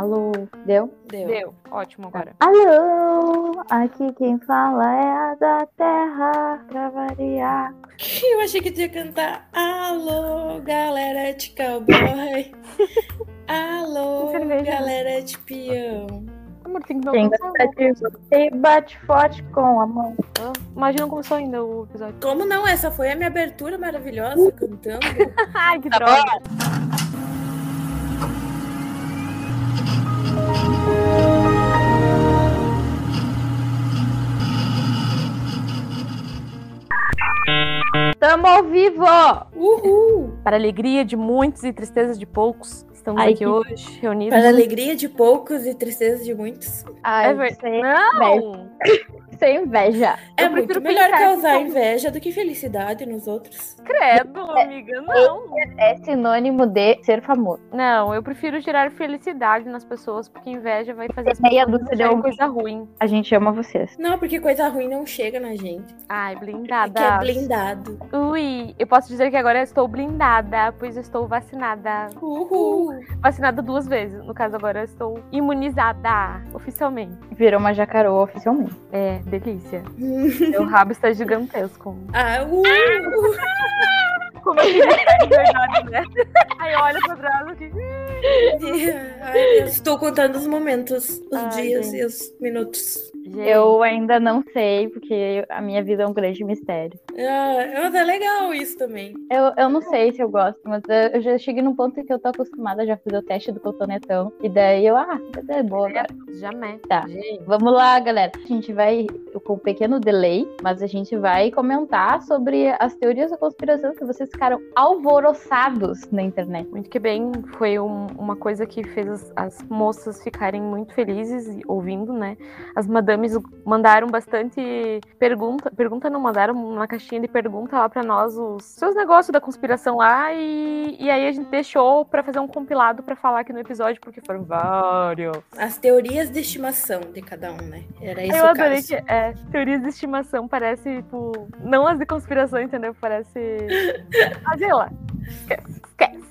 Alô, deu? Deu. Deu. Ótimo agora. Alô, aqui quem fala é a da Terra, pra variar. Eu achei que tu ia cantar Alô, galera de cowboy. Alô, galera de peão. Amor, tem que dar bate forte com a mão. Imagina como começou ainda o episódio. Como não? Essa foi a minha abertura maravilhosa cantando. Ai, que droga. Tamo ao vivo! Uhul! Para alegria de muitos e tristeza de poucos, estamos Ai, aqui que- hoje reunidos. Para a alegria de poucos e tristeza de muitos. Ai, É ver- sem, Não! Sem inveja. É Eu muito melhor que causar inveja do que felicidade nos outros. Credo, amiga, não. É sinônimo de ser famoso. Não, eu prefiro gerar felicidade nas pessoas, porque inveja vai fazer as Meia pessoas dúzia de alguém. coisa ruim. A gente ama vocês. Não, porque coisa ruim não chega na gente. Ai, Que é blindada. blindado. Ui, eu posso dizer que agora eu estou blindada, pois eu estou vacinada. Uhul! Vacinada duas vezes. No caso, agora eu estou imunizada, oficialmente. Virou uma jacaroa oficialmente. É, delícia. Meu rabo está gigantesco. Ah, uh! Como eu queria estar de verdade, né? Aí olha pra trás aqui. Ai, estou contando os momentos, os Ai, dias gente. e os minutos. Gente, Eu ainda não sei, porque a minha vida é um grande mistério. Ah, mas é legal isso também. Eu, eu não sei se eu gosto, mas eu, eu já cheguei num ponto em que eu tô acostumada a já fazer o teste do cotonetão. E daí eu, ah, é boa agora. jamais. Tá. Gente, Vamos lá, galera. A gente vai com um pequeno delay, mas a gente vai comentar sobre as teorias da conspiração que vocês ficaram alvoroçados na internet. muito que bem, foi um- uma coisa que fez as, as moças ficarem muito felizes ouvindo, né? As madames mandaram bastante pergunta, pergunta não, mandaram uma caixinha de pergunta lá pra nós os seus negócios da conspiração lá e, e aí a gente deixou pra fazer um compilado pra falar aqui no episódio, porque foram vários. As teorias de estimação de cada um, né? Era isso Eu adorei que é, teorias de estimação parece, tipo, não as de conspiração, entendeu? Parece. Ah, sei lá. Esquece.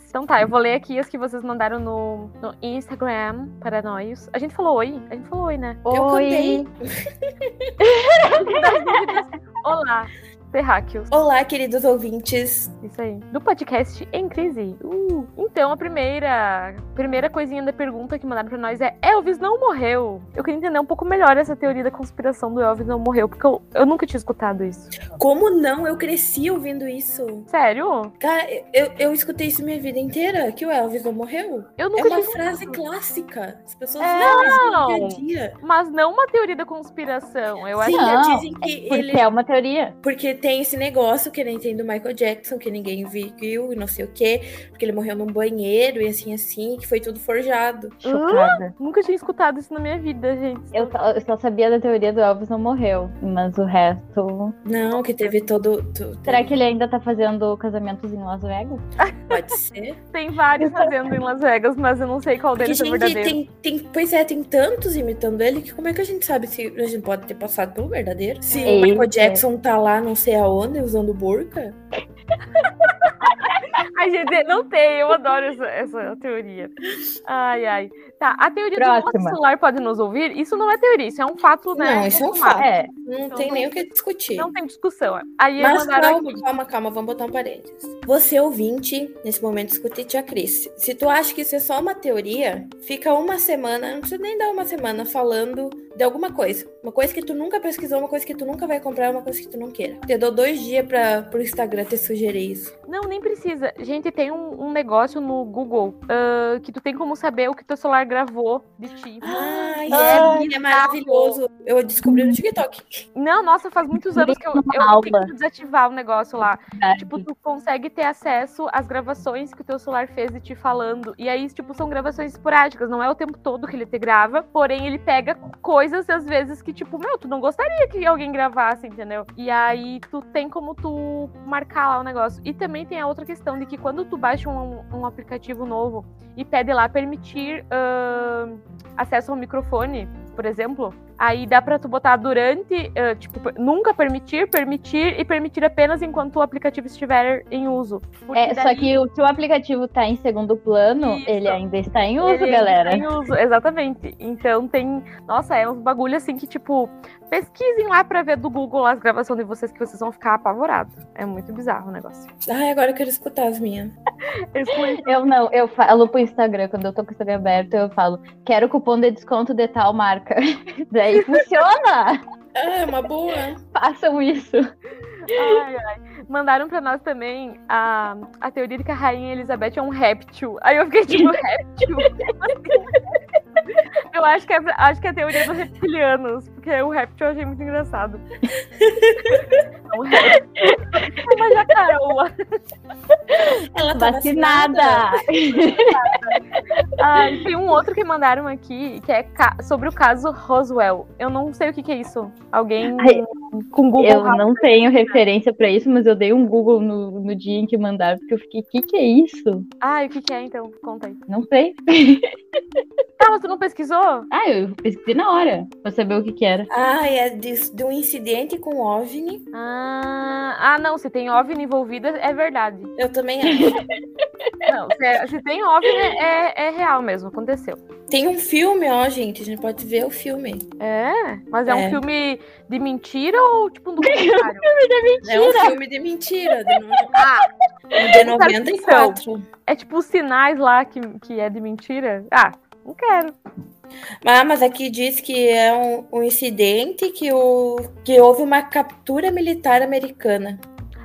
Então tá, eu vou ler aqui as que vocês mandaram no, no Instagram para nós. A gente falou oi? A gente falou oi, né? Eu Oi! Olá, terráqueos. Olá, queridos ouvintes. Isso aí. Do podcast Em Crise. Uh. Então, a primeira, primeira coisinha da pergunta que mandaram pra nós é: Elvis não morreu? Eu queria entender um pouco melhor essa teoria da conspiração do Elvis não morreu, porque eu, eu nunca tinha escutado isso. Como não? Eu cresci ouvindo isso. Sério? Cara, eu, eu escutei isso minha vida inteira, que o Elvis não morreu. Eu É nunca uma tinha frase escutado. clássica. As pessoas É, não. dia a dia. Mas não uma teoria da conspiração. Eu acho Sim, que Não, dizem que Porque ele. é uma teoria. Porque tem esse negócio que nem tem do Michael Jackson, que ninguém viu e não sei o quê, porque ele morreu num banheiro e assim, assim, que foi tudo forjado. Chocada. nunca tinha escutado isso na minha vida, gente. Eu, só, eu só sabia da teoria do Elvis não morreu, mas o resto. Não, que teve todo. tu- Será que ele ainda tá fazendo casamentos em Las Vegas? Pode ser. Tem vários fazendo em Las Vegas, mas eu não sei qual Porque, deles é gente, verdadeiro. tem, tem. Pois é, tem tantos imitando ele que como é que a gente sabe se a gente pode ter passado pelo verdadeiro? Se o. Michael Jackson tá lá não sei aonde usando burca? Ai, gente, não tem, eu adoro essa, essa teoria. Ai, ai. Tá, a teoria do Próxima. nosso celular pode nos ouvir, isso não é teoria, isso é um fato, né? Não, isso é um fato. É, Não Então, tem não- nem o que discutir. Não tem discussão. Aí Mas calma, aqui. calma, calma, vamos botar um parênteses. Você ouvinte, nesse momento escute tia Cris. Se tu acha que isso é só uma teoria, fica uma semana, não precisa nem dar uma semana falando de alguma coisa. Uma coisa que tu nunca pesquisou, uma coisa que tu nunca vai comprar, uma coisa que tu não queira. Te dou dois dias pra, pro Instagram te sugerir isso. Não, nem precisa. Gente, tem um, um negócio no Google ah, que tu tem como saber o que teu celular gravou de ti. Ai, Ai, é, é maravilhoso. Eu descobri no TikTok. Não, nossa, faz muitos anos que eu, eu tenho que desativar o negócio lá. verdade. Tipo, tu consegue ter acesso às gravações que o teu celular fez de ti falando. E aí, tipo, são gravações esporádicas. Não é o tempo todo que ele te grava. Porém, ele pega coisas, às vezes, que, tipo, meu, tu não gostaria que alguém gravasse, entendeu? E aí, tu tem como tu marcar lá o negócio. E também tem a outra questão de que quando tu baixa um, um aplicativo novo e pede lá permitir ahn, acesso ao microfone, por exemplo, Aí dá pra tu botar durante, eh, tipo, nunca permitir, permitir e permitir apenas enquanto o aplicativo estiver em uso. Porque É, só daí- que o, se o aplicativo tá em segundo plano, Isso. ele ainda está em uso, Ele galera. está Em uso, exatamente. Então tem. Nossa, é uns bagulho assim que, tipo, pesquisem lá pra ver do Google as gravações de vocês que vocês vão ficar apavorados. É muito bizarro o negócio. Ai, agora eu quero escutar as minhas. Eu não, eu falo pro Instagram, quando eu tô com o Instagram aberto, eu falo, quero cupom de desconto de tal marca. Daí funciona! Ah, é uma boa. Façam isso. Ai, ai. Mandaram pra nós também a, a teoria de que a Rainha Elizabeth é um réptil. Aí eu fiquei tipo, réptil? Eu acho que, é, acho que é a teoria dos reptilianos, porque o réptil eu achei muito engraçado. É um réptil. Uma jacaroa. Ela tá Vacinada! Ah, e tem um outro que mandaram aqui, que é sobre o caso Roswell. Eu não sei o que, que é isso. Alguém Ai, com Google Eu não tenho referência pra isso, mas eu dei um Google no, no dia em que mandaram, porque eu fiquei, o que, que é isso? Ah, e o que, que é então? Conta aí. Não sei. Ah, mas tu não pesquisou? Ah, eu pesquisei na hora pra saber o que, que era. Ah, é de, de um incidente com OVNI. Ah, ah, não, se tem OVNI envolvido, é verdade. Eu também acho. Não, se, é- se tem OVNI, é, é real mesmo, aconteceu. Tem um filme, ó, gente. A gente pode ver o filme. É? Mas é, um É. filme de mentira ou tipo um documentário? É um filme de mentira. De, no- ah, de 94. é tipo os sinais lá que, que é de mentira? Ah, não quero. Ah, mas aqui diz que é um, um incidente que, o, que houve uma captura militar americana.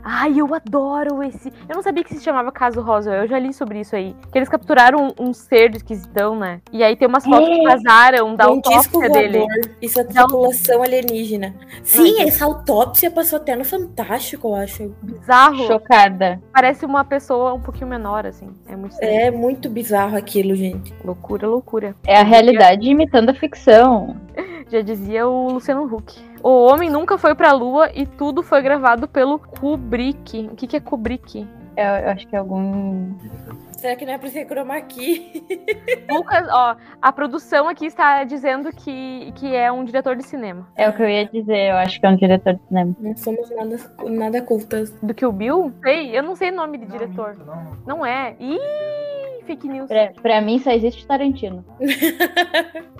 Ai, eu adoro esse. Eu não sabia que se chamava caso Roswell. Eu já li sobre isso aí. Que eles capturaram um, um ser de esquisitão, né? E aí tem umas fotos que É. vazaram da um disco autópsia dele. Isso é tripulação alienígena. Sim, essa autópsia passou até no Fantástico, eu acho. Bizarro. Chocada. Parece uma pessoa um pouquinho menor, assim. É muito estranho. É muito bizarro aquilo, gente. Loucura, loucura. É a realidade imitando a ficção. Já dizia o Luciano Huck. O homem nunca foi pra lua e tudo foi gravado pelo Kubrick. O que, que é Kubrick? Eu, eu acho que é algum. Será que não é por ser chroma key? Lucas, ó, a produção aqui está dizendo que, que é um diretor de cinema. É o que eu ia dizer, eu acho que é um diretor de cinema. Não somos nada, nada cultas. Do que o Bill? Sei, eu não sei o nome de diretor. Não é. Ih, fake news. Pra, pra mim só existe Tarantino.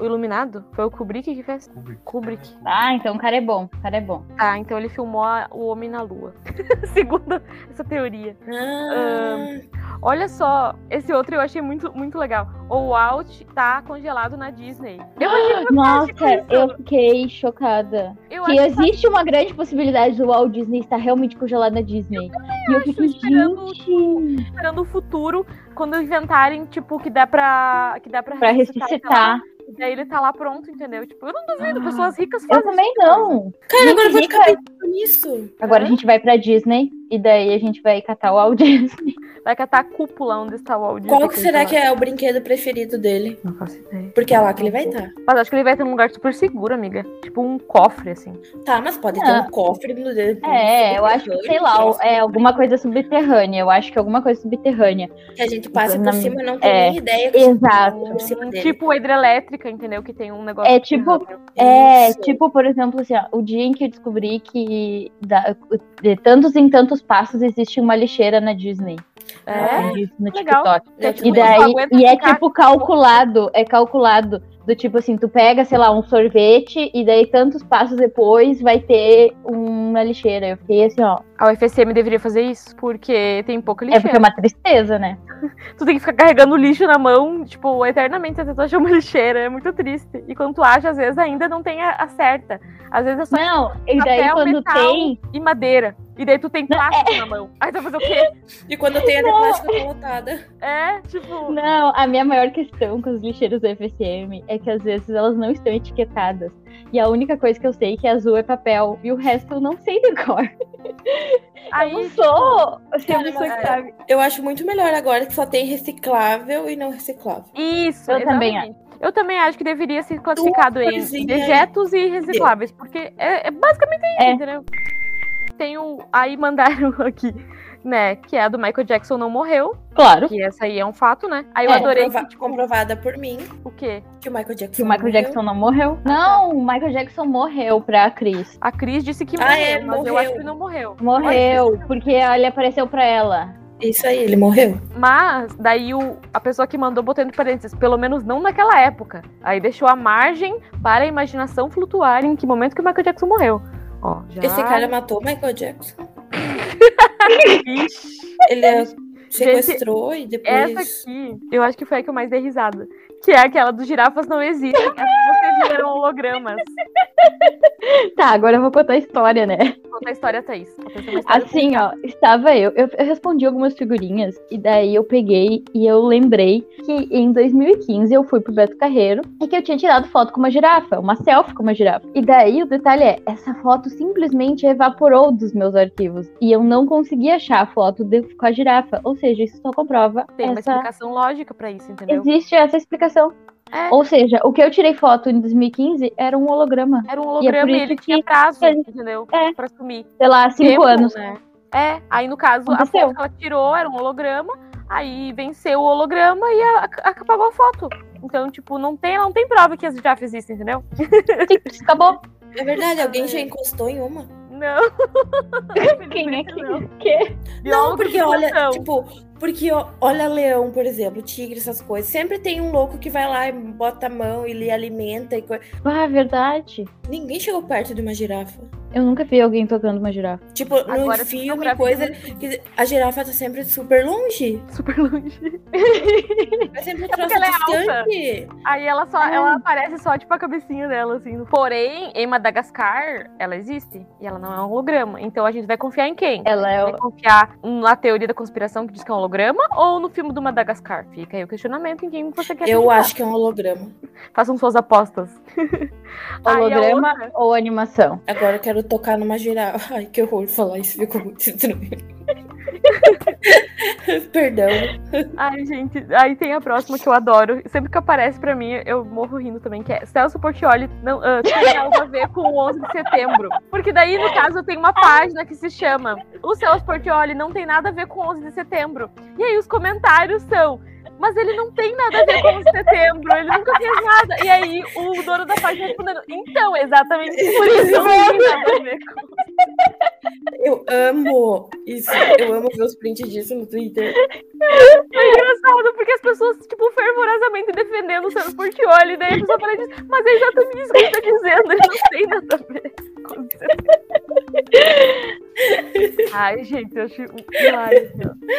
O Iluminado? Foi o Kubrick que fez? Kubrick. Ah, então o cara é bom, o cara é bom. Ah, então ele filmou a- o Homem na Lua. Segundo essa teoria. Ah, Olha só, esse outro eu achei muito, muito legal. O Walt tá congelado na Disney. Eu achei Nossa, eu fiquei chocada. Eu Que existe uma grande possibilidade do Walt Disney estar realmente congelado na Disney. E eu fiquei, esperando, gente, esperando o futuro, quando inventarem, tipo, que dá pra. Que dá pra, pra ressuscitar, ressuscitar. E daí ele tá lá pronto, entendeu? Tipo, eu não duvido, Ah, pessoas ricas Eu fazem também tipo de coisa. não. cara, agora eu vou Gente, ficar pensando nisso. Agora a gente vai pra Disney e daí a gente vai catar o Walt Disney. Vai catar a cúpula onde está o Walt Disney Qual que será que é o brinquedo preferido dele? Não faço ideia. Porque é lá que ele vai estar. Mas acho que ele vai ter um lugar super seguro, amiga. Tipo um cofre, assim. Tá, mas pode ter Ah. um cofre no dedo. É, eu acho que, sei lá, é alguma coisa subterrânea. Eu acho que é alguma coisa subterrânea. Que a gente passa por Na- cima e não tem é, nem ideia que exato. por cima dele. Tipo a hidrelétrica, entendeu? Que tem um negócio. É tipo-. É, Isso. tipo, por exemplo, assim, ó, o dia em que eu descobri que da- de tantos em tantos passos existe uma lixeira na Disney. É. No legal. TikTok. É E tipo daí, e é tipo calculado, é calculado. Do tipo assim, tu pega, sei lá, um sorvete e daí tantos passos depois vai ter uma lixeira. Eu fiquei assim, ó. A UFSM deveria fazer isso, porque tem pouca É porque é lixeira. uma tristeza, né? Tu tem que ficar carregando lixo na mão, tipo, eternamente até tu achar uma lixeira. É muito triste. E quando tu acha, às vezes ainda não tem a, a certa. Às vezes é só Não, e daí papel, quando metal tem. e madeira. E daí tu tem Não, plástico na mão. Aí tu vai fazer o quê? E quando tem a de Não. plástico tá lotada. É, tipo. Não, a minha maior questão com os lixeiros da FSM é que às vezes elas não estão etiquetadas. E a única coisa que eu sei é que azul é papel. E o resto eu não sei de cor. Aí, eu não sou a Cara, pessoa que mas- sabe. Eu acho muito melhor agora que só tem reciclável e não reciclável. Isso, Eu também exatamente. Eu também acho que deveria ser classificado em dejetos e recicláveis, porque é, é basicamente isso, É. entendeu? Tem o. Aí mandaram aqui né? Que é a do Michael Jackson não morreu. Claro. Que essa aí é um fato, né? Aí eu É, adorei comprova- que, tipo, comprovada por mim o quê? que o Michael Jackson Que o Michael morreu. Jackson não morreu. Não, o Michael Jackson morreu pra Cris. A Cris disse que Ah, morreu, é, mas eu morreu. acho que não morreu. Morreu, porque ele apareceu pra ela. Isso aí, ele morreu. Mas daí o, a pessoa que mandou botou entre parênteses, pelo menos não naquela época. Aí deixou a margem para a imaginação flutuar em que momento que o Michael Jackson morreu. Ó, já... Esse cara matou o Michael Jackson. Ele é- sequestrou e essa depois. aqui, eu acho que foi a que eu mais dei risada. Que é aquela dos girafas não existem. Essa que você viu eram hologramas. Tá, agora eu vou contar a história, né? Conta a história, Thaís. Essa história. Assim, ó, estava eu, eu, eu respondi algumas figurinhas e daí eu peguei e eu lembrei que em 2015 eu fui pro Beto Carreiro e que eu tinha tirado foto com uma girafa, uma selfie com uma girafa. E daí o detalhe é, essa foto simplesmente evaporou dos meus arquivos e eu não consegui achar a foto de- com a girafa. Ou seja, isso só comprova Tem uma essa... explicação lógica pra isso, entendeu? Existe essa explicação. É. Ou seja, o que eu tirei foto em 2015 era um holograma. Era um E é holograma por e, isso ele que tinha prazo, ele- entendeu? É. Pra sumir. Sei lá, cinco Tempo, anos. né? É, aí no caso, a Aconteceu. foto que ela tirou era um holograma, aí venceu o holograma e a- a- a foto. Então, tipo, não tem, não tem prova que as girafas existem, entendeu? Simples, acabou. É verdade, alguém já encostou em uma? Não. Quem é que. não. que? Não, porque olha, tipo, porque olha leão, por exemplo, tigre, essas coisas. Sempre tem um louco que vai lá e bota a mão e lhe alimenta e coisa. Ah, verdade. Ninguém chegou perto de uma girafa. Eu nunca vi alguém tocando uma girafa. Tipo, no Agora, se filme, coisa. Que a girafa tá sempre super longe. Super longe. É sempre um porque troço ela é alta. distante. Aí ela só, É. ela aparece só, tipo, a cabecinha dela, assim. Porém, em Madagascar, ela existe. E ela não é um holograma. Então a gente vai confiar em quem? Ela é. Vai o- confiar na teoria da conspiração que diz que é um holograma ou no filme do Madagascar? Fica aí o questionamento em quem você quer Eu acreditar. acho que é um holograma. Façam suas apostas. Holograma outra- ou animação? Agora eu quero tocar numa girafa. Ai, que horror falar isso, ficou muito estranho. Perdão. Ai, gente, aí tem a próxima que eu adoro. Sempre que aparece pra mim, eu morro rindo também, que é Celso Portioli não, ah, tem algo a ver com o 11 de setembro. Porque daí, no caso, tem uma página que se chama O Celso Portioli não tem nada a ver com o 11 de setembro. E aí os comentários são... Mas ele não tem nada a ver com o 11 de setembro, ele nunca fez nada. E aí o dono da página respondendo, então, exatamente por isso não tem nada a ver com Eu amo isso. Eu amo ver os prints disso no Twitter. É engraçado, porque as pessoas, tipo, fervorosamente defendendo o Celso Portioli, daí a pessoa fala disso, mas é exatamente isso que ele tá dizendo, ele não tem nada a ver com o Ai, gente, eu acho hilário.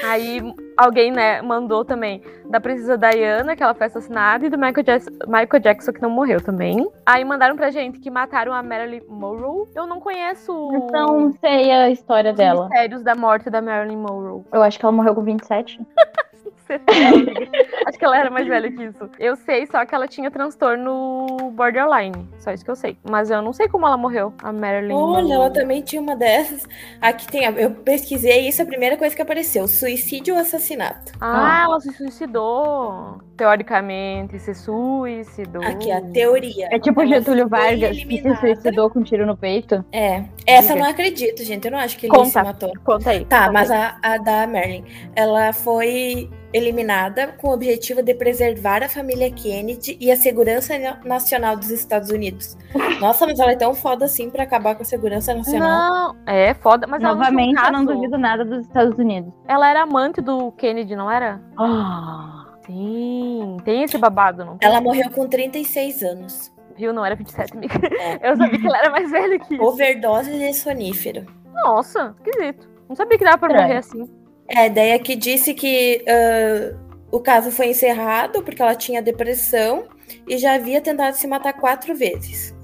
Aí alguém, né, mandou também da princesa Diana, que ela foi assassinada, e do Michael, Jackson, Michael Jackson, que não morreu também. Aí mandaram pra gente que mataram a Marilyn Monroe. Eu não conheço Não sei a história os dela. mistérios da morte da Marilyn Monroe. Eu acho que ela morreu com 27. Você tem, amiga. Acho que ela era mais velha que isso. Eu sei só que ela tinha transtorno borderline. Só isso que eu sei. Mas eu não sei como ela morreu, a Marilyn. Olha, ela também tinha uma dessas. Aqui tem. a- Eu pesquisei isso, a primeira coisa que apareceu: suicídio ou assassinato. Ah, ela se suicidou. Teoricamente, se suicidou. Aqui, a teoria. É tipo o Ela Getúlio Vargas que se suicidou com um tiro no peito. É. Essa eu não acredito, gente. Eu não acho que ele Conta. se matou. Conta aí. Tá, conta mas aí. a, a da Marilyn, ela foi eliminada com o objetivo de preservar a família Kennedy e a segurança na- nacional dos Estados Unidos. Nossa, mas ela é tão foda assim pra acabar com a segurança nacional. Não, é foda, mas ela não Novamente, tinha um eu não duvido nada dos Estados Unidos. Ela era amante do Kennedy, não era? Ah, Sim, tem esse babado, não? Ela morreu com 36 anos. Viu? Não era 27, amiga. É. Eu sabia que ela era mais velha que isso. Overdose de sonífero. Nossa, esquisito. Não sabia que dava pra Estranho. morrer assim. É, daí aqui disse que ah, o caso foi encerrado porque ela tinha depressão e já havia tentado se matar quatro vezes.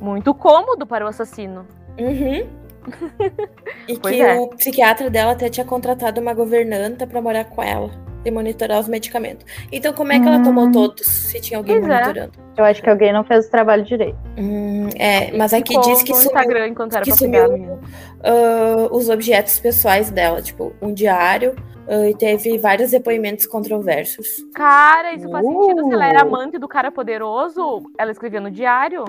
Muito cômodo para o assassino. Uhum. E Pois que é. o psiquiatra dela até tinha contratado uma governanta pra morar com ela e monitorar os medicamentos. Então, como é que ela tomou Hum. todos se tinha alguém Pois é. monitorando? eu acho que alguém não fez o trabalho direito. Hum, é, mas aqui Ficou diz que no sumiu Instagram enquanto era que sumiu ah, os objetos pessoais dela, tipo um diário, ah, e teve vários depoimentos controversos. Cara, isso faz sentido. Se ela era Uh. amante do cara poderoso, ela escrevia no diário.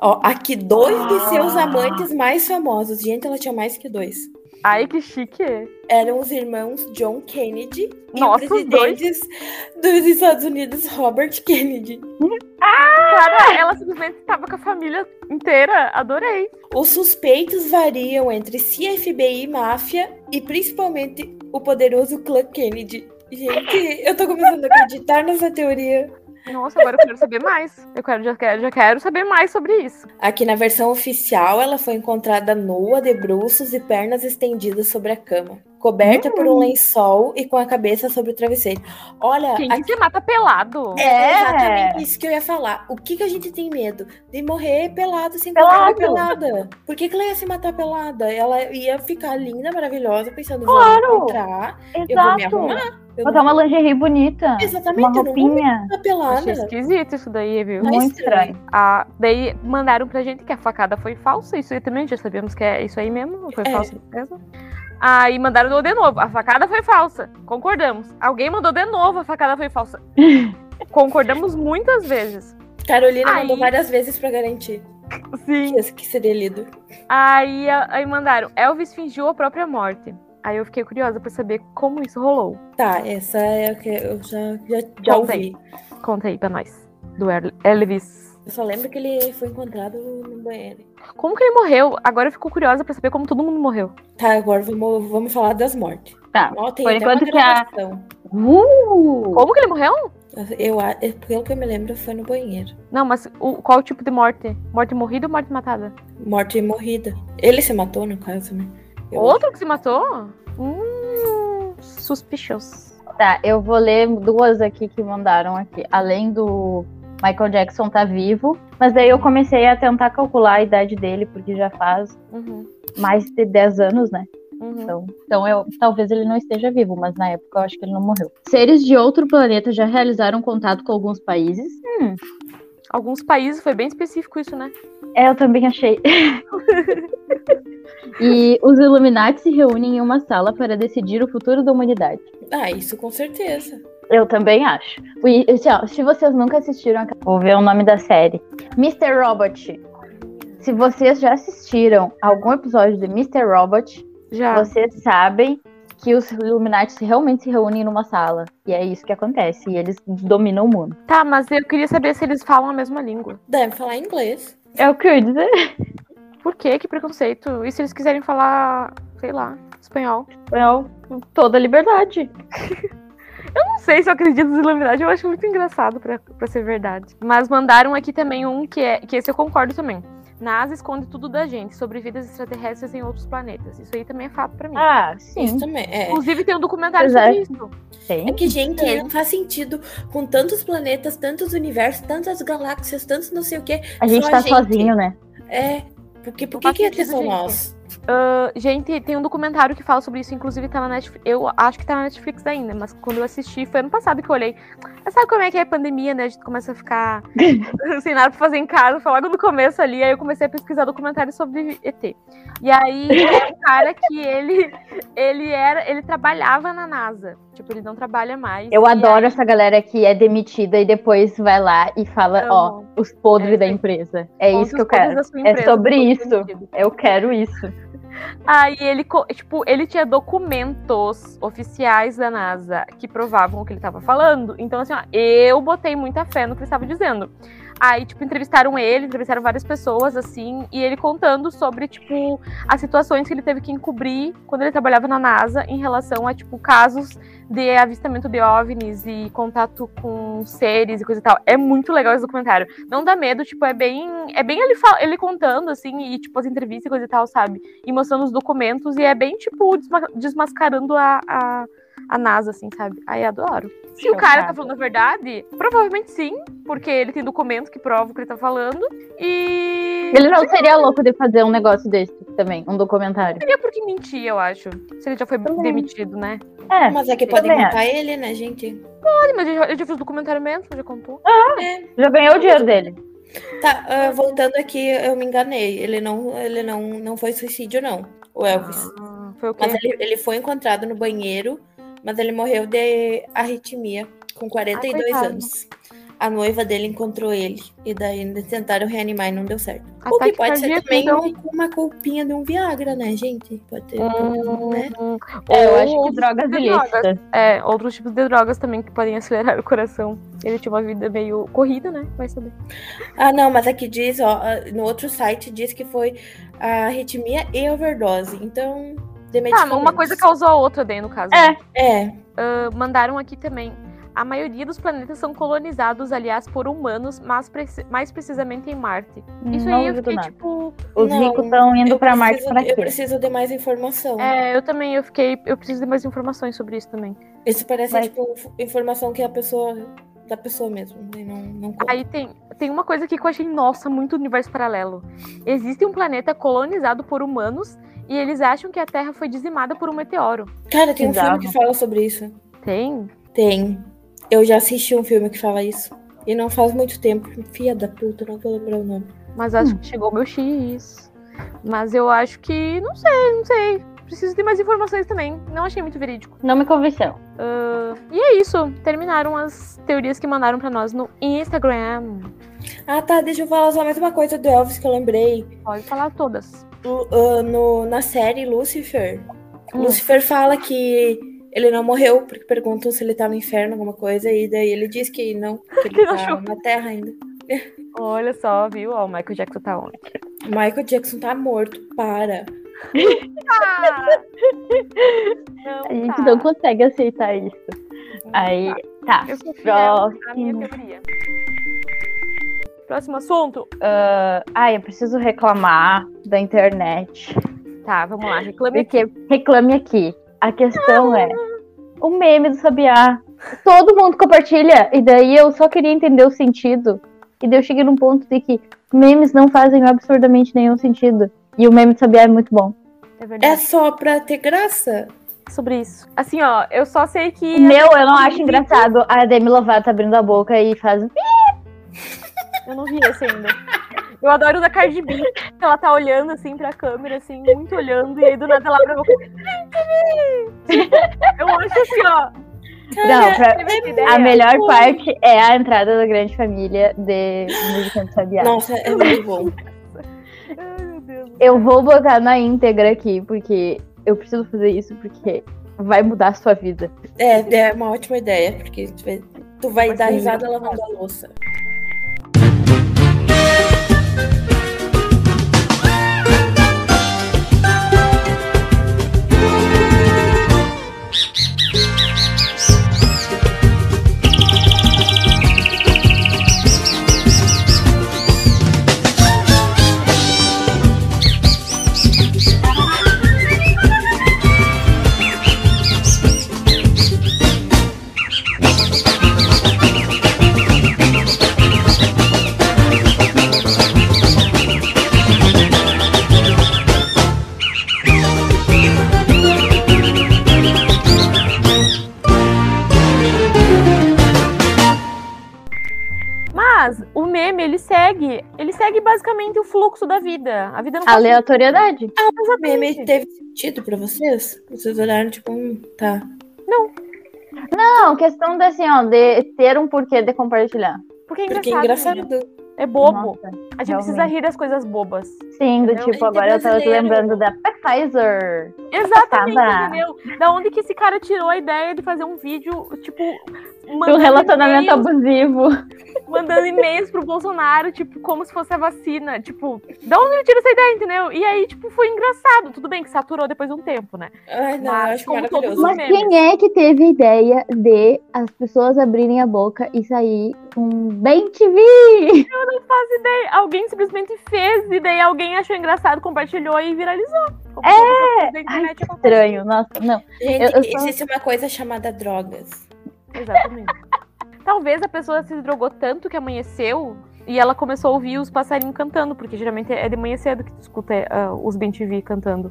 Ó, aqui dois de seus Ah. amantes mais famosos. Gente, ela tinha mais que dois. Ai, que chique. Eram os irmãos John Kennedy Nossa, e os o presidente dos Estados Unidos, Robert Kennedy. Cara, ela simplesmente tava com a família inteira. Adorei. Os suspeitos variam entre CFBI, máfia e principalmente o poderoso clã Kennedy. Gente, eu tô começando a acreditar nessa teoria. Nossa, agora eu quero saber mais. Eu quero, já, quero, já quero saber mais sobre isso. Aqui na versão oficial, ela foi encontrada nua, de bruços e pernas estendidas sobre a cama, coberta por um lençol e com a cabeça sobre o travesseiro. Olha, Quem aqui que se mata pelado? é É. exatamente isso que eu ia falar. O que, que a gente tem medo? De morrer pelado sem Pelado. pelada. Por que, que ela ia se matar pelada? Ela ia ficar linda, maravilhosa, pensando, Claro. vou encontrar, eu vou me Exato. arrumar. Eu Botar não uma lingerie bonita. Exatamente, Uma roupinha. pelada. Achei esquisito isso daí, viu? Tá Muito estranho. estranho. Ah, daí mandaram pra gente que a facada foi falsa. Isso aí também já sabíamos que é isso aí mesmo. Foi É. falsa mesmo. Aí mandaram de novo. A facada foi falsa. Concordamos. Alguém mandou de novo. A facada foi falsa. Concordamos muitas vezes. Carolina Aí- mandou várias vezes pra garantir Sim. que, que seria lido. Aí, aí mandaram. Elvis fingiu a própria morte. Aí eu fiquei curiosa pra saber como isso rolou. Tá, essa é a que eu já, já, já Conta ouvi. Conta aí pra nós. Do El- Elvis. Eu só lembro que ele foi encontrado no banheiro. Como que ele morreu? Agora eu fico curiosa pra saber como todo mundo morreu. Tá, agora vamos, vamos falar das mortes. Tá. Ó, tem Por enquanto que a-. Uh! Como que ele morreu? Eu, pelo que eu me lembro, foi no banheiro. Não, mas o, qual o tipo de morte? Morte morrida ou morte matada? Morte morrida. Ele se matou, no caso, né? Eu- Outro que se matou? Hum, suspicious. Tá, eu vou ler duas aqui que mandaram aqui. Além do Michael Jackson tá vivo. Mas daí eu comecei a tentar calcular a idade dele, porque já faz Uhum, mais de 10 anos, né? uhum. Então, então eu, talvez ele não esteja vivo, mas na época eu acho que ele não morreu. Seres de outro planeta já realizaram contato com alguns países. Hum, Alguns países, foi bem específico isso, né? É, eu também achei. e os Illuminati se reúnem em uma sala para decidir o futuro da humanidade. Ah, isso com certeza. Eu também acho. E, assim, ó, se vocês nunca assistiram, vou ver o nome da série. Mr. Robot. Se vocês já assistiram algum episódio de Mr. Robot, Já. vocês sabem que os Illuminati realmente se reúnem numa sala. E é isso que acontece. E eles dominam o mundo. Tá, mas eu queria saber se eles falam a mesma língua. Deve falar inglês. É o que eu ia dizer. Por quê? Que preconceito? E se eles quiserem falar, sei lá, espanhol? É toda liberdade. Não sei se eu acredito nos Illuminati, eu acho muito engraçado pra, pra ser verdade. Mas mandaram aqui também um que é. Que esse eu concordo também. NASA esconde tudo da gente sobre vidas extraterrestres em outros planetas. Isso aí também é fato pra mim. Ah, Isso sim. também. É. Inclusive tem um documentário é. sobre isso. Tem. É que, gente, É. não faz sentido com tantos planetas, tantos universos, tantas galáxias, tantos não sei o quê. A gente tá a gente. sozinho, né? É. Porque por que, que ia ter só gente. nós? Ah, gente, tem um documentário que fala sobre isso, inclusive tá na Netflix. Eu acho que tá na Netflix ainda, mas quando eu assisti, foi ano passado que eu olhei. Mas sabe como é que é a pandemia, né? A gente começa a ficar sem nada pra fazer em casa, foi logo no começo ali, aí eu comecei a pesquisar documentários sobre ET. E aí um cara que ele, ele era, ele trabalhava na NASA. Tipo, ele não trabalha mais. Eu adoro aí- essa galera que é demitida e depois vai lá e fala, ó, os podres É da empresa. É isso que eu quero. É sobre isso. sentido. Eu quero isso. Aí ele, tipo, ele tinha documentos oficiais da NASA que provavam o que ele tava falando. Então, assim, ó, eu botei muita fé no que ele estava dizendo. Aí, tipo, entrevistaram ele, entrevistaram várias pessoas, assim, e ele contando sobre, tipo, as situações que ele teve que encobrir quando ele trabalhava na NASA em relação a, tipo, casos de avistamento de OVNIs e contato com seres e coisa e tal. É muito legal esse documentário. Não dá medo, tipo, é bem. É bem ele, ele contando, assim, e, tipo, as entrevistas e coisa e tal, sabe? E mostrando os documentos, e é bem, tipo, desma- desmascarando a, a, a NASA, assim, sabe? Aí adoro. Se o cara tá Chocada. falando a verdade, provavelmente sim, porque ele tem documentos que provam o que ele tá falando. E. Ele não seria louco de fazer um negócio desse também, um documentário. seria porque mentir, eu acho. Se ele já foi Também. demitido, né? É, Mas é que podem matar ele, né, gente? Olha, mas ele já, fez documentário mesmo, já contou. É. já ganhou o dinheiro dele. Tá, ah, voltando aqui, eu me enganei. Ele não, ele não, não foi suicídio, não. O Elvis. Ah, foi o quê? Mas ele, ele foi encontrado no banheiro, mas ele morreu de arritmia com 42 coitado. anos. a noiva dele encontrou ele. E daí tentaram reanimar e não deu certo. o Ataque que pode ser também então. uma culpinha de um Viagra, né, gente? Pode ter. né? É, eu Ou acho que drogas. ilícitas. É, outros tipos de drogas também que podem acelerar o coração. Ele tinha uma vida meio corrida, né? Vai saber. Ah, não, mas aqui diz, ó, no outro site diz que foi a arritmia e overdose. Então, de Ah, medicamentos. uma coisa causou a outra daí, no caso. É. né? É, Ah, mandaram aqui também. A maioria dos planetas são colonizados, aliás, por humanos, mas preci- mais precisamente em Marte. Isso Não aí eu fiquei nada. tipo. Os Não, ricos estão indo pra Marte preciso, pra eu quê? preciso de mais informação. É, eu também, eu fiquei. Eu preciso de mais informações sobre isso também. Isso parece, Mas- tipo, informação que a pessoa. Da pessoa mesmo. né? Não, não conta. Aí tem, tem uma coisa aqui que eu achei, nossa, muito universo paralelo. Existe um planeta colonizado por humanos e eles acham que a Terra foi dizimada por um meteoro. Cara, tem um Bizarro. filme que fala sobre isso. Tem? Tem. Eu já assisti um filme que fala isso. E não faz muito tempo. Fia da puta, não vou lembrar o nome. Mas acho que chegou o meu X. Mas eu acho que. Não sei, não sei. Preciso de mais informações também. Não achei muito verídico. Não me convenceu. Ah, e é isso. Terminaram as teorias que mandaram pra nós no Instagram. Ah, tá. Deixa eu falar só mais uma coisa do Elvis que eu lembrei. Pode falar todas. Ah, no, na série Lucifer, Hum. Lucifer fala que ele não morreu, porque perguntam se ele tá no inferno, alguma coisa, e daí ele diz que não, que ele Que tá achou. na Terra ainda. Olha só, viu? Ó, o Michael Jackson tá onde? O Michael Jackson tá morto, para. Não, A gente tá. não consegue aceitar isso. Aí, tá. Eu sou fiel à minha Próximo. teoria. Próximo assunto. Ah, ai, eu preciso reclamar da internet. Tá, vamos lá. Reclame aqui. Porque reclame aqui. A questão é o meme do Sabiá. Todo mundo compartilha. E daí eu só queria entender o sentido. E daí eu cheguei num ponto de que memes não fazem absurdamente nenhum sentido. E o meme do Sabiá é muito bom. É verdade. É só pra ter graça? sobre isso. Assim, ó, eu só sei que. O meu, eu não acho engraçado a Demi Lovato abrindo a boca e faz. Eu não vi esse ainda. Eu adoro o da Cardi B. Ela tá olhando assim pra câmera, assim, muito olhando, e aí do nada ela abre a boca. Eu acho assim, ó. Não, pra- ideia? a melhor parte é a entrada da grande família de música do Sabiá. Nossa, é muito bom. Eu vou botar na íntegra aqui, porque eu preciso fazer isso, porque vai mudar a sua vida. É, é uma ótima ideia, porque tu vai, tu vai dar risada lavando a louça. Meme, ele segue. Ele segue basicamente o fluxo da vida. A vida não faz Aleatoriedade. Mas o meme teve sentido pra vocês? Vocês olharam, tipo, hum, tá. Não, questão de, assim, ó, de ter um porquê de compartilhar. Porque é engraçado. Porque é engraçado. amiga. É bobo. Nossa, a gente precisa realmente. rir das coisas bobas. sim, do Não, tipo, é agora eu tava lembrando da Pfizer. Exatamente, Passada. entendeu? Da onde que esse cara tirou a ideia de fazer um vídeo, tipo, De um mandando relacionamento e-mails, abusivo. mandando e-mails pro Bolsonaro, tipo, como se fosse a vacina. Tipo, da onde ele tira essa ideia, entendeu? E aí, tipo, foi engraçado. Tudo bem que saturou depois de um tempo, né? Ai, não, Mas eu acho como todos Mas quem é que teve a ideia de as pessoas abrirem a boca e sair com bem TV? Faço ideia. Alguém simplesmente fez, e daí alguém achou engraçado, compartilhou e viralizou. Da Ai, estranho. Nossa, não. Gente, Eu- eu só- existe uma coisa chamada drogas. Exatamente. Talvez a pessoa se drogou tanto que amanheceu e ela começou a ouvir os passarinhos cantando, porque geralmente é de manhã cedo que tu escuta ah, os Ben TV cantando.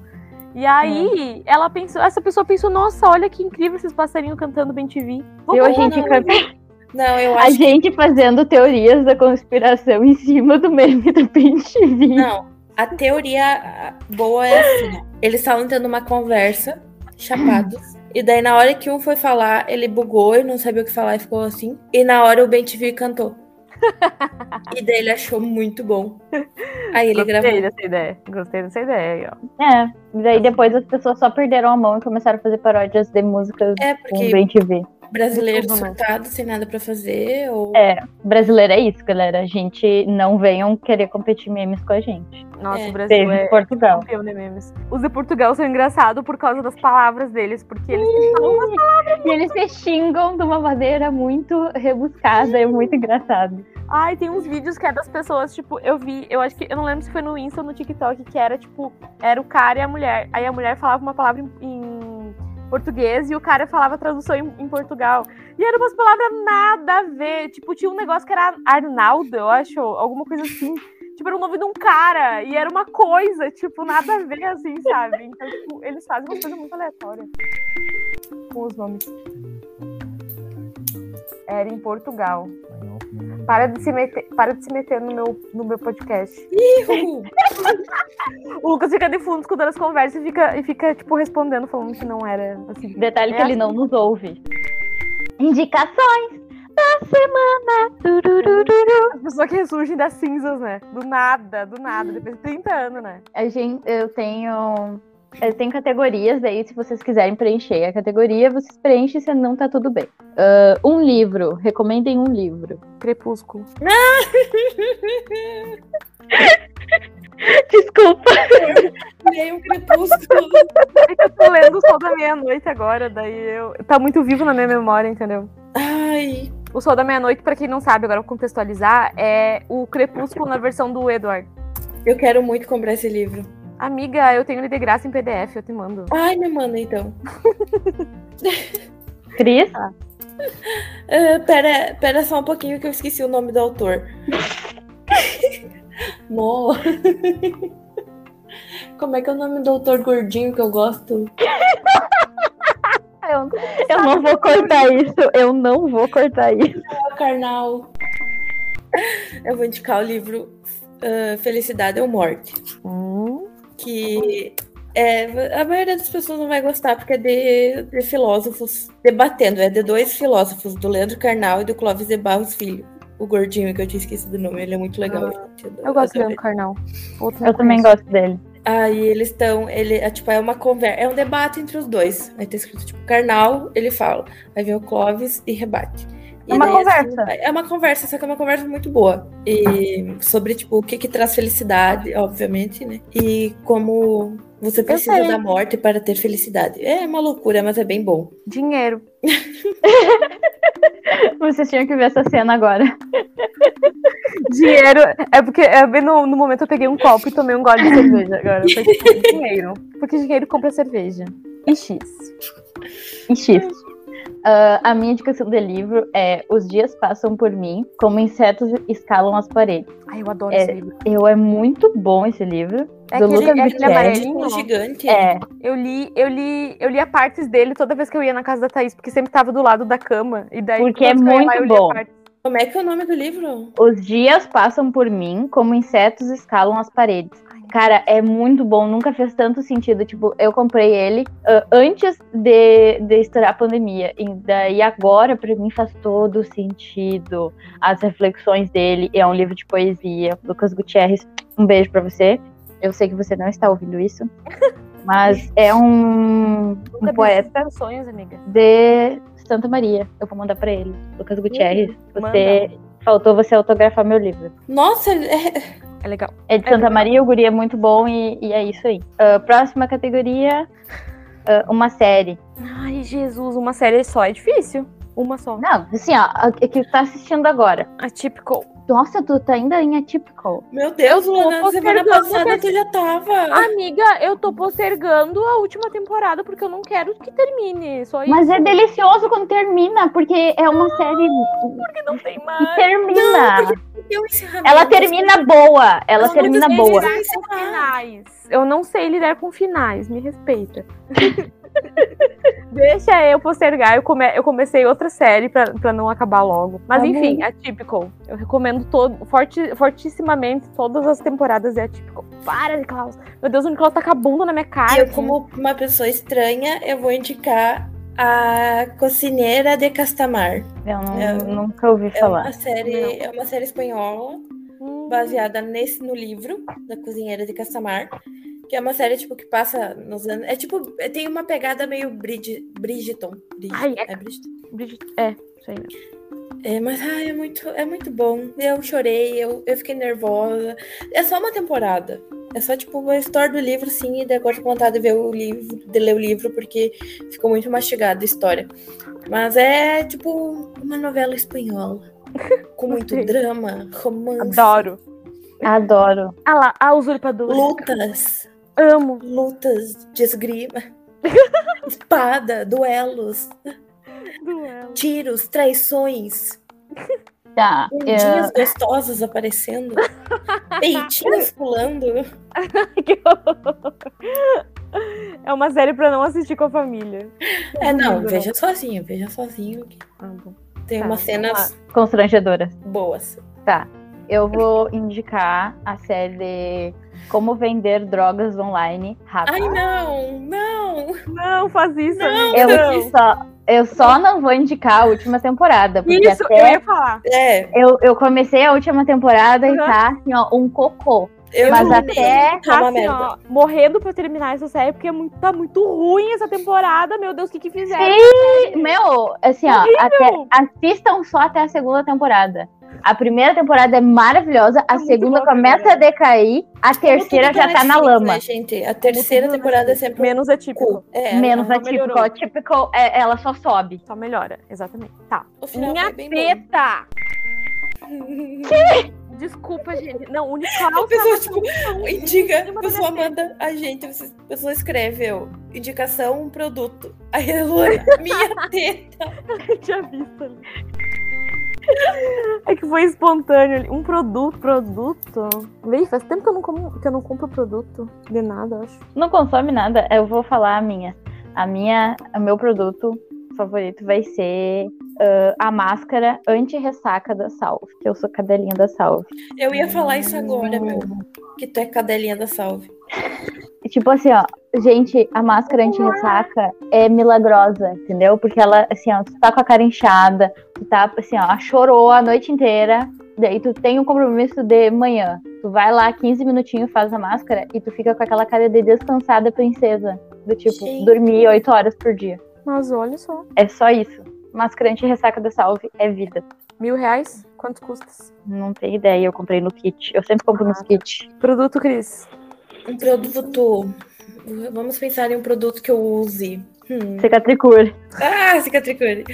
E aí, ela pensou, essa pessoa pensou, nossa, olha que incrível esses passarinhos cantando Ben TV. Viu a não, gente, não. canta- Não, eu a acho que gente fazendo teorias da conspiração em cima do meme do TV. não. A teoria boa é assim. Eles estavam tendo uma conversa, chapados, E daí, na hora que um foi falar, ele bugou e não sabia o que falar e ficou assim. E na hora o Ben TV cantou. e daí ele achou muito bom. Aí ele Gostei gravou. dessa ideia. Gostei dessa ideia aí, ó. É, e daí depois as pessoas só perderam a mão e começaram a fazer paródias de músicas É, com porque Bem TV. Brasileiro né? surtado, sem nada pra fazer, ou... É, brasileiro é isso, galera. A gente não venham querer competir memes com a gente. Nossa, É. o Brasil Teve é Portugal. campeão de memes. Os de Portugal são engraçados por causa das palavras deles, porque eles falam umas E eles se xingam de uma maneira muito rebuscada, é muito engraçado. Ai, tem uns vídeos que é das pessoas, tipo, eu vi, eu acho que, eu não lembro se foi no Insta ou no TikTok, que era, tipo, era o cara e a mulher. Aí a mulher falava uma palavra em português e o cara falava tradução em, em Portugal. E eram umas palavras nada a ver. Tipo, tinha um negócio que era Arnaldo, eu acho, alguma coisa assim. Tipo, era o nome de um cara e era uma coisa, tipo, nada a ver, assim, sabe? Então, tipo, eles fazem uma coisa muito aleatória com os nomes. Era em Portugal. Para de se meter, para de se meter no meu, no meu podcast. O Lucas fica de fundo escutando as conversas e fica, e fica tipo, respondendo, falando que não era assim. Detalhe que É ele não nos ouve. Indicações da semana. Turururu. As pessoas que ressurgem das cinzas, né? Do nada, do nada, depois de 30 anos, né? A gente, eu tenho. Eu tenho categorias aí, se vocês quiserem preencher a categoria, vocês preenchem, se não tá tudo bem. Ah, um livro, recomendem um livro. Crepúsculo. Desculpa. Veio um crepúsculo. É que eu tô lendo o Sol da Meia-Noite agora, daí eu. Tá muito vivo na minha memória, entendeu? Ai, O Sol da Meia-Noite, pra quem não sabe, agora eu vou contextualizar, é o Crepúsculo na versão do Edward. eu quero muito comprar esse livro. Amiga, eu tenho ele de graça em PDF, eu te mando. Ai, me manda então. Cris? Ah, pera, pera só um pouquinho que eu esqueci o nome do autor. Mo. Como é que é o nome do autor gordinho que eu gosto? Eu, eu não vou cortar isso. Eu não vou cortar isso. O Karnal. Eu vou indicar o livro ah, Felicidade ou Morte. Hum, Que é, a maioria das pessoas não vai gostar, porque é de, de filósofos debatendo. É de dois filósofos, do Leandro Carnal e do Clóvis de Barros Filho. O gordinho, que eu tinha esquecido o nome, ele é muito legal. gente. eu gosto do. Leandro Carnal. Outro Eu também gosto dele. Aí eles estão, ele é tipo é uma conversa, é um debate entre os dois. Aí tá escrito tipo Karnal, ele fala, aí vem o Clóvis e rebate. É uma daí, conversa. vai- é uma conversa, só que é uma conversa muito boa. E sobre tipo o que que traz felicidade, obviamente, né? E como você precisa da morte para ter felicidade. É uma loucura, mas é bem bom. Dinheiro. Vocês tinham que ver essa cena agora. Dinheiro. É porque é, bem no, no momento eu peguei um copo e tomei um gole de cerveja. Agora foi tipo, dinheiro. Porque dinheiro compra cerveja. E X. E X. Ah, a minha indicação de livro é Os Dias Passam Por Mim, Como Insetos Escalam as Paredes. Ai, eu adoro É, esse livro. Eu, é muito bom esse livro. É do aquele, Lucas é aquele. Um gigante. É, Eu li, eu li, eu li a partes dele toda vez que eu ia na casa da Thaís, porque sempre tava do lado da cama. E daí, Porque é lá, muito eu lia bom. partes. Como é que é o nome do livro? Os Dias Passam Por Mim, Como Insetos Escalam as Paredes. Cara, é muito bom, nunca fez tanto sentido. Tipo, eu comprei ele ah, antes de, de estourar a pandemia. E daí agora, pra mim, faz todo sentido. As reflexões dele. É um livro de poesia. Lucas Gutierrez, um beijo pra você. Eu sei que você não está ouvindo isso. Mas é um, um poeta sonhos, amiga. de Santa Maria. Eu vou mandar pra ele. Lucas Gutierrez. manda. Você. Faltou você autografar meu livro. Nossa, é... É legal. É de É Santa legal. Maria, o guri é muito bom e, e é isso aí. Ah, próxima categoria, ah, uma série. Ai, Jesus, uma série só é difícil. Uma só. Não, assim, ó, a- a que tá assistindo agora. Atypical. Nossa, tu tá ainda em Atypical. Meu Deus, Luana, semana passada tu já tava. Amiga, eu tô postergando a última temporada porque eu não quero que termine. Só isso. Mas é delicioso quando termina, porque é uma série Porque não tem que mais. termina. Deu um encerramento. Ela termina boa, ela Não, não termina boa. lidar lidar com finais. Eu não sei lidar com finais, me respeita. Deixa eu postergar. Eu, come- eu comecei outra série pra, pra não acabar logo. Mas Tá enfim, Atypical. Eu recomendo todo, forte, fortissimamente todas as temporadas de Atypical. Para, Niklaus. Meu Deus, o Niklaus tá com a bunda na minha cara. eu, como uma pessoa estranha, eu vou indicar A Cocineira de Castamar. Eu não- É. nunca ouvi É falar. uma série, é uma série espanhola Hum, baseada nesse no livro da Cozinheira de Castamar, que é uma série tipo que passa nos anos, é tipo, é- tem uma pegada meio Brid, Bridgeton. Brid- Ai, é- é Bridgeton. Bridget- É, isso aí mesmo. É, mas ai, é muito, é muito bom. Eu chorei, eu, eu fiquei nervosa. É só uma temporada. É só tipo uma história do livro, sim, e daí agora vontade de ver o livro, de ler o livro, porque ficou muito mastigado a história. Mas é tipo uma novela espanhola. Com muito drama, romance, Adoro. Adoro. Ah lá, a usurpadora. lutas, Amo. lutas de esgrima, espada, duelos, Duelo. tiros, traições, Tá. eu- bundinhas gostosas aparecendo, peitinhos pulando. Que horror. É uma série pra não assistir com a família. É, não, Não. veja sozinho, veja sozinho. Ah, bom. Tem Tá, umas cenas Constrangedora. boas. Tá. Eu vou indicar a série de Como Vender Drogas Online Rápido. Ai, não, não. Não, faz isso. Não. Eu só, eu só não vou indicar a última temporada, porque Isso, eu até ia falar. É, eu, eu comecei a última temporada e Uhum. tá assim, ó, um cocô. eu Mas não- até- Tá uma assim, ó, morrendo pra terminar essa série, porque é muito, tá muito ruim essa temporada. Meu Deus, o que que fizeram? E, meu, assim, ó, Horrível. até, assistam só até a segunda temporada. A primeira temporada é maravilhosa, a É segunda boa começa a decair, a terceira já tá na Netflix, lama. Né, gente? A terceira temporada é sempre Menos é típico. cu. É, Menos ela a não típico. melhorou. Típico, é, ela só sobe. Só melhora, exatamente. Tá. o final Minha teta! Desculpa, gente. Não, o Nicolau A pessoa, tipo, Indica, a pessoa manda a gente, a pessoa escreve, eu, indicação, um produto. Aí a Luana, minha teta. Eu tinha visto ali. É que foi espontâneo ali. Um produto, produto. Vê, faz tempo que eu não, como, que eu não compro produto de nada, acho. Não consome nada, eu vou falar a minha. A minha, o meu produto favorito vai ser ah, a máscara anti-ressaca da Salve, que eu sou cadelinha da Salve. Eu ia falar isso agora, meu. Que tu é cadelinha da salve. Tipo assim, ó, gente, a máscara anti-ressaca é milagrosa, entendeu? Porque ela, assim, ó, tu tá com a cara inchada, tu tá, assim, ó, chorou a noite inteira, daí tu tem um compromisso de manhã. Tu vai lá 15 minutinhos, faz a máscara e tu fica com aquela cara de descansada princesa. Do tipo, Gente. dormir 8 horas por dia. Mas olha só. É só isso. Máscara anti-ressaca da Salve é vida. Mil reais? Quanto custa? Não tenho ideia, eu comprei no kit. Eu sempre compro nos kits. Produto, Cris. Um produto. Vamos pensar em um produto que eu use. Hum. Cicatricure. Ah, cicatricure.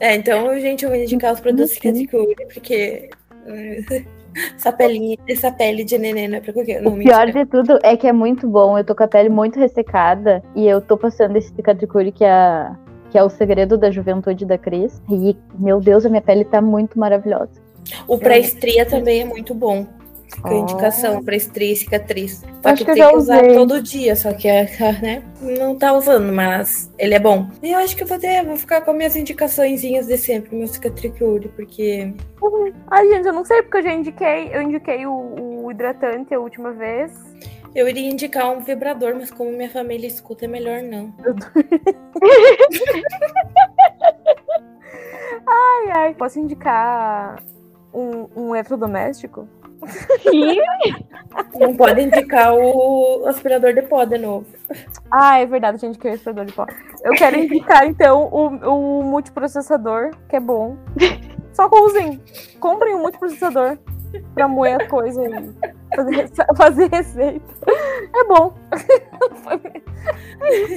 É, então, gente, eu vou indicar os produtos cicatricure, porque. Essa pele, essa pele de neném não é pra qualquer. Não, O pior mentira. de tudo é que é muito bom. Eu tô com a pele muito ressecada e eu tô passando esse cicatricure que é, que é o segredo da juventude da Cris. E, meu Deus, a minha pele tá muito maravilhosa. O pré-estria também é muito bom. Fica Oh. indicação pra estria e cicatriz. Só Acho que que eu tem que usar usei. todo dia, só que é, né, não tá usando, mas ele é bom. E eu acho que eu vou ter, vou ficar com as minhas indicaçõezinhas de sempre, meu cicatricure, porque Ai, gente, eu não sei porque eu já indiquei. Eu indiquei o, o hidratante a última vez. eu iria indicar um vibrador, mas como minha família escuta, é melhor não. Ai, ai. Posso indicar um, um eletrodoméstico? Sim. Não pode indicar o aspirador de pó de novo. Ah, é verdade, gente, que é o aspirador de pó. Eu quero indicar, então, o, o multiprocessador, que é bom. Só usem. Comprem um multiprocessador pra moer a coisa e fazer, fazer receita. É bom.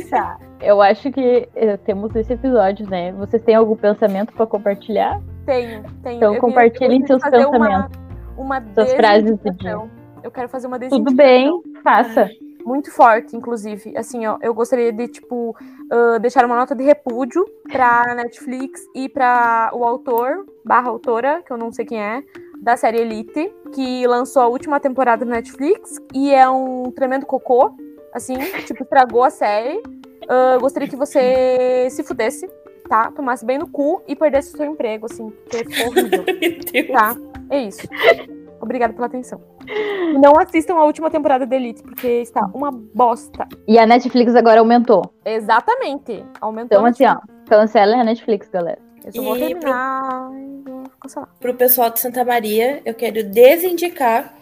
Tá. Eu acho que eh, temos esse episódio, né? Vocês têm algum pensamento pra compartilhar? Tenho, tenho. Então Eu compartilhem eu seus pensamentos. Uma, uma Suas frases do desindicação. Eu quero fazer uma Tudo desindicação. bem, faça. muito forte, inclusive. Assim, ó, eu gostaria de, tipo, ah, deixar uma nota de repúdio pra Netflix e pra o autor, barra autora, que eu não sei quem é, da série Elite, que lançou a última temporada na Netflix e é um tremendo cocô, assim, tipo, estragou a série. Ah, gostaria que você se fudesse, tá? Tomasse bem no cu e perdesse o seu emprego, assim, porque ficou horrível. Tá, é isso. Obrigada pela atenção. Não assistam a última temporada da Elite, porque está uma bosta. E a Netflix agora aumentou. Exatamente. Aumentou. Então, assim, ó, Cancelem a Netflix, galera. Eu só vou E terminar vou cancelar. Pro pessoal de Santa Maria, eu quero desindicar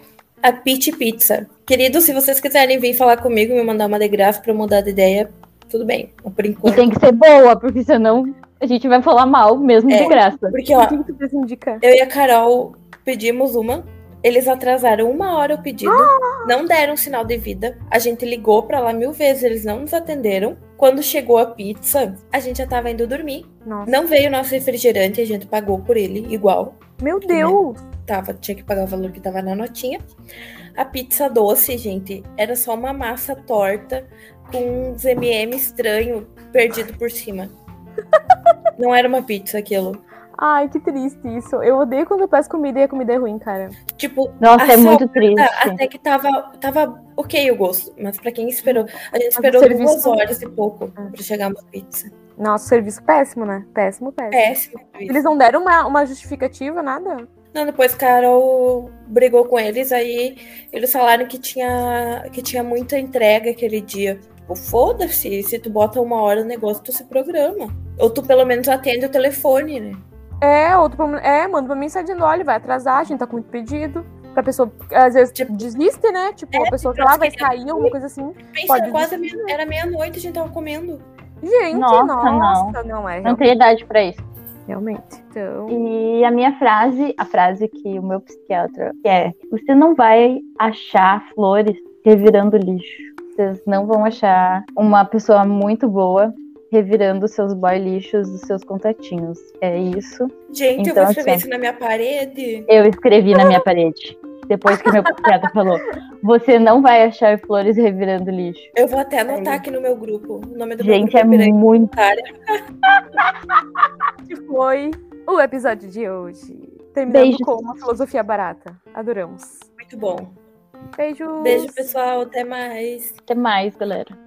a Pit Pizza. Querido, se vocês quiserem vir falar comigo, me mandar uma de graça pra eu mudar de ideia, tudo bem. Por E enquanto. tem que ser boa, porque senão a gente vai falar mal mesmo É. de graça. Porque, ó, eu e a Carol pedimos uma. Eles atrasaram uma hora o pedido, não deram sinal de vida. A gente ligou pra lá mil vezes, eles não nos atenderam. Quando chegou a pizza, a gente já tava indo dormir. Nossa. Não veio o nosso refrigerante, a gente pagou por ele igual. Meu Deus! Tava, tinha que pagar o valor que tava na notinha. A pizza doce, gente, era só uma massa torta com uns MM estranho perdido por cima. Não era uma pizza aquilo. Ai, que triste isso. Eu odeio quando eu peço comida e a comida é ruim, cara. Tipo, Nossa, a é muito triste. Até que tava, tava ok o gosto, mas pra quem esperou, a gente esperou serviço- duas horas e pouco pra chegar uma pizza. Nossa, serviço péssimo, né? Péssimo, péssimo. Péssimo. Eles não deram uma, uma justificativa, nada? Não, depois Carol brigou com eles, aí eles falaram que tinha, que tinha muita entrega aquele dia. Tipo, foda-se, se tu bota uma hora no negócio, tu se programa. Ou tu pelo menos atende o telefone, né? É, outro problema. É, manda uma mensagem dizendo, olha, vai atrasar, a gente tá com muito pedido. Pra pessoa, às vezes, Tipo, desiste, né? Tipo, a pessoa, sei lá, vai sair, alguma coisa assim. Pensa, Pode quase meia- era meia-noite, a gente tava comendo. Gente, Nossa, nossa, não, é, Não tem idade pra isso. realmente. Então, E a minha frase, a frase que o meu psiquiatra é: você não vai achar flores revirando lixo. Vocês não vão achar uma pessoa muito boa revirando seus boy lixos dos seus contatinhos. É isso. Gente, eu Então, vou escrever assim, isso na minha parede. Eu escrevi na minha parede. Depois que meu psiquiatra falou: você não vai achar flores revirando lixo. Eu vou até anotar Aí. aqui no meu grupo. O nome do meu Gente, grupo é Piranha muito. Esse foi o episódio de hoje. Terminando Beijos. com uma filosofia barata. Adoramos. Muito bom. Beijos. Beijo, pessoal. Até mais. Até mais, galera.